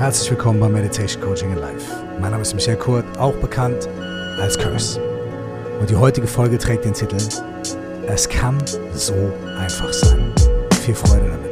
Herzlich willkommen bei Meditation Coaching in Life. Mein Name ist Michael Kurt, auch bekannt als Curse. Und die heutige Folge trägt den Titel Es kann so einfach sein. Viel Freude damit.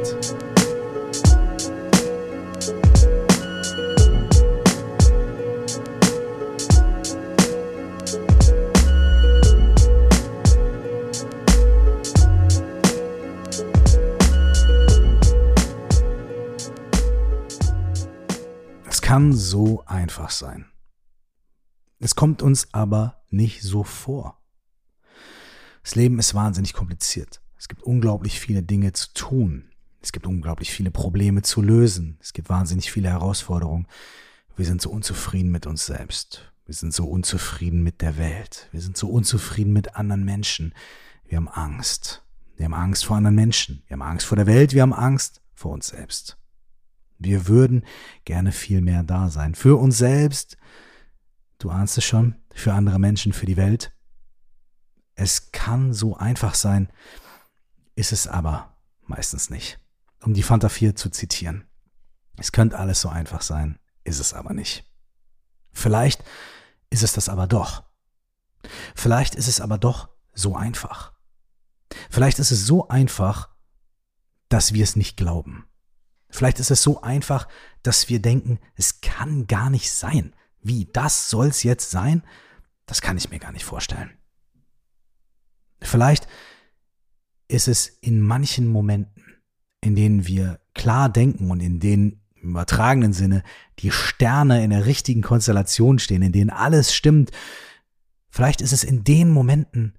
Kann so einfach sein. Es kommt uns aber nicht so vor. Das Leben ist wahnsinnig kompliziert. Es gibt unglaublich viele Dinge zu tun. Es gibt unglaublich viele Probleme zu lösen. Es gibt wahnsinnig viele Herausforderungen. Wir sind so unzufrieden mit uns selbst. Wir sind so unzufrieden mit der Welt. Wir sind so unzufrieden mit anderen Menschen. Wir haben Angst. Wir haben Angst vor anderen Menschen. Wir haben Angst vor der Welt. Wir haben Angst vor uns selbst. Wir würden gerne viel mehr da sein. Für uns selbst, du ahnst es schon, für andere Menschen, für die Welt. Es kann so einfach sein, ist es aber meistens nicht. Um die Fanta 4 zu zitieren. Es könnte alles so einfach sein, ist es aber nicht. Vielleicht ist es das aber doch. Vielleicht ist es aber doch so einfach. Vielleicht ist es so einfach, dass wir es nicht glauben. Vielleicht ist es so einfach, dass wir denken, es kann gar nicht sein. Wie, das soll's jetzt sein? Das kann ich mir gar nicht vorstellen. Vielleicht ist es in manchen Momenten, in denen wir klar denken und in denen im übertragenen Sinne die Sterne in der richtigen Konstellation stehen, in denen alles stimmt, vielleicht ist es in den Momenten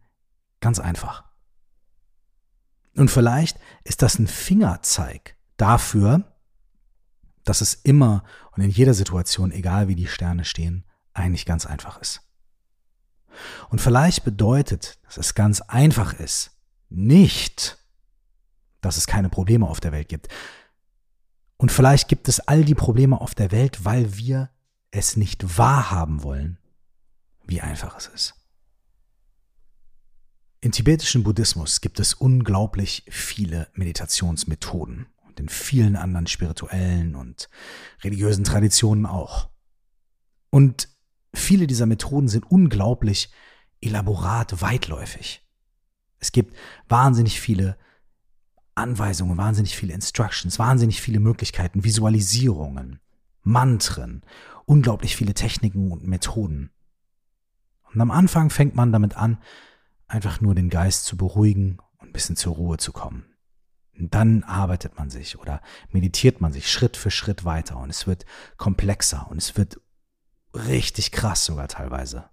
ganz einfach. Und vielleicht ist das ein Fingerzeig dafür, dass es immer und in jeder Situation, egal wie die Sterne stehen, eigentlich ganz einfach ist. Und vielleicht bedeutet, dass es ganz einfach ist, nicht, dass es keine Probleme auf der Welt gibt. Und vielleicht gibt es all die Probleme auf der Welt, weil wir es nicht wahrhaben wollen, wie einfach es ist. Im tibetischen Buddhismus gibt es unglaublich viele Meditationsmethoden und in vielen anderen spirituellen und religiösen Traditionen auch. Und viele dieser Methoden sind unglaublich elaborat, weitläufig. Es gibt wahnsinnig viele Anweisungen, wahnsinnig viele Instructions, wahnsinnig viele Möglichkeiten, Visualisierungen, Mantren, unglaublich viele Techniken und Methoden. Und am Anfang fängt man damit an, einfach nur den Geist zu beruhigen und ein bisschen zur Ruhe zu kommen. Dann arbeitet man sich oder meditiert man sich Schritt für Schritt weiter und es wird komplexer und es wird richtig krass sogar teilweise.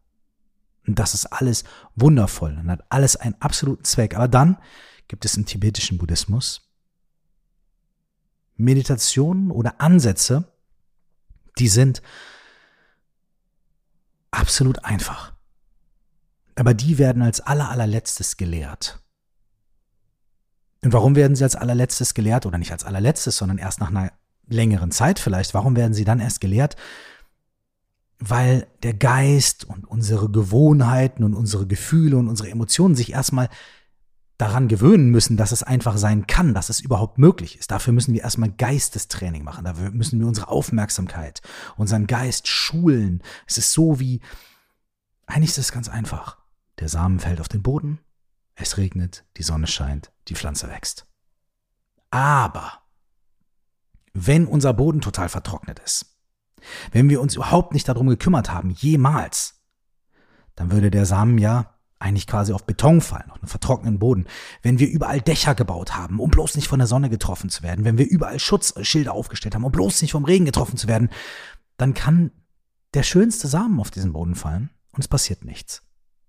Und das ist alles wundervoll und hat alles einen absoluten Zweck. Aber dann gibt es im tibetischen Buddhismus Meditationen oder Ansätze, die sind absolut einfach. Aber die werden als aller, allerletztes gelehrt. Und warum werden sie als allerletztes gelehrt oder nicht als allerletztes, sondern erst nach einer längeren Zeit vielleicht? Warum werden sie dann erst gelehrt? Weil der Geist und unsere Gewohnheiten und unsere Gefühle und unsere Emotionen sich erstmal daran gewöhnen müssen, dass es einfach sein kann, dass es überhaupt möglich ist. Dafür müssen wir erstmal Geistestraining machen. Dafür müssen wir unsere Aufmerksamkeit, unseren Geist schulen. Es ist so wie, eigentlich ist es ganz einfach. Der Samen fällt auf den Boden, es regnet, die Sonne scheint, die Pflanze wächst. Aber wenn unser Boden total vertrocknet ist, wenn wir uns überhaupt nicht darum gekümmert haben, jemals, dann würde der Samen ja eigentlich quasi auf Beton fallen, auf einen vertrockneten Boden. Wenn wir überall Dächer gebaut haben, um bloß nicht von der Sonne getroffen zu werden, wenn wir überall Schutzschilder aufgestellt haben, um bloß nicht vom Regen getroffen zu werden, dann kann der schönste Samen auf diesen Boden fallen und es passiert nichts.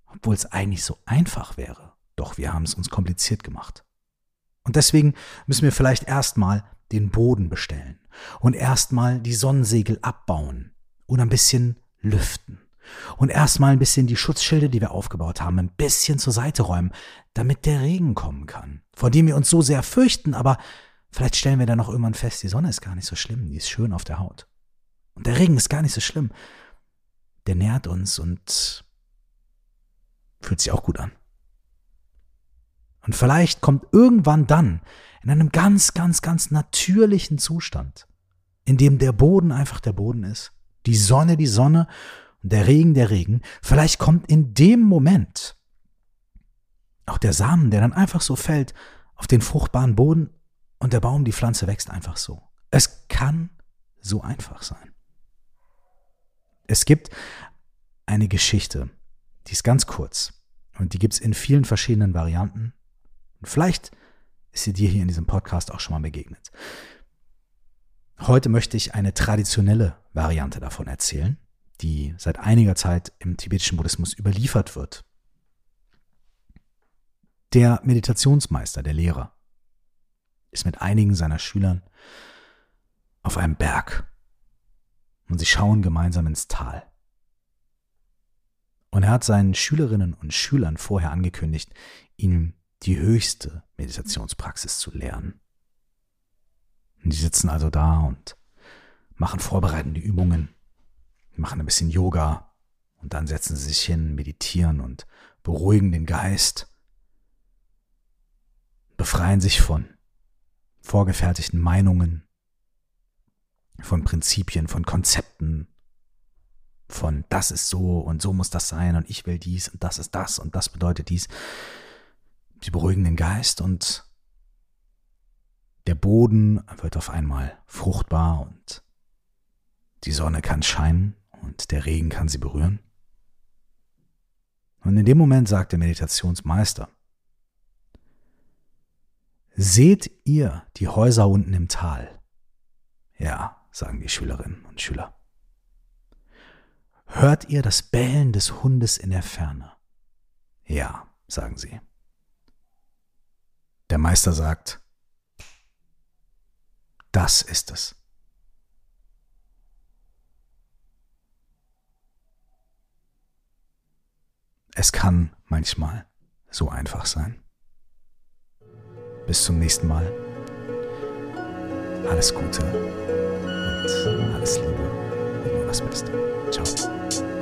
Obwohl es eigentlich so einfach wäre. Doch wir haben es uns kompliziert gemacht. Und deswegen müssen wir vielleicht erstmal den Boden bestellen und erstmal die Sonnensegel abbauen und ein bisschen lüften und erstmal ein bisschen die Schutzschilde, die wir aufgebaut haben, ein bisschen zur Seite räumen, damit der Regen kommen kann, vor dem wir uns so sehr fürchten, aber vielleicht stellen wir dann noch irgendwann fest, die Sonne ist gar nicht so schlimm, die ist schön auf der Haut. Und der Regen ist gar nicht so schlimm. Der nährt uns und fühlt sich auch gut an. Und vielleicht kommt irgendwann dann in einem ganz, ganz, ganz natürlichen Zustand, in dem der Boden einfach der Boden ist, die Sonne die Sonne und der Regen der Regen. Vielleicht kommt in dem Moment auch der Samen, der dann einfach so fällt auf den fruchtbaren Boden und der Baum, die Pflanze wächst einfach so. Es kann so einfach sein. Es gibt eine Geschichte, die ist ganz kurz und die gibt es in vielen verschiedenen Varianten. Und vielleicht ist sie dir hier in diesem Podcast auch schon mal begegnet. Heute möchte ich eine traditionelle Variante davon erzählen, die seit einiger Zeit im tibetischen Buddhismus überliefert wird. Der Meditationsmeister, der Lehrer, ist mit einigen seiner Schülern auf einem Berg und sie schauen gemeinsam ins Tal. Und er hat seinen Schülerinnen und Schülern vorher angekündigt, ihnen die höchste Meditationspraxis zu lehren. Und die sitzen also da und machen vorbereitende Übungen, machen ein bisschen Yoga und dann setzen sie sich hin, meditieren und beruhigen den Geist, befreien sich von vorgefertigten Meinungen, von Prinzipien, von Konzepten, von das ist so und so muss das sein und ich will dies und das ist das und das bedeutet dies. Sie beruhigen den Geist und der Boden wird auf einmal fruchtbar und die Sonne kann scheinen und der Regen kann sie berühren. Und in dem Moment sagt der Meditationsmeister, Seht ihr die Häuser unten im Tal? Ja, sagen die Schülerinnen und Schüler. Hört ihr das Bellen des Hundes in der Ferne? Ja, sagen sie. Der Meister sagt, das ist es. Es kann manchmal so einfach sein. Bis zum nächsten Mal. Alles Gute und alles Liebe und nur das Beste. Ciao.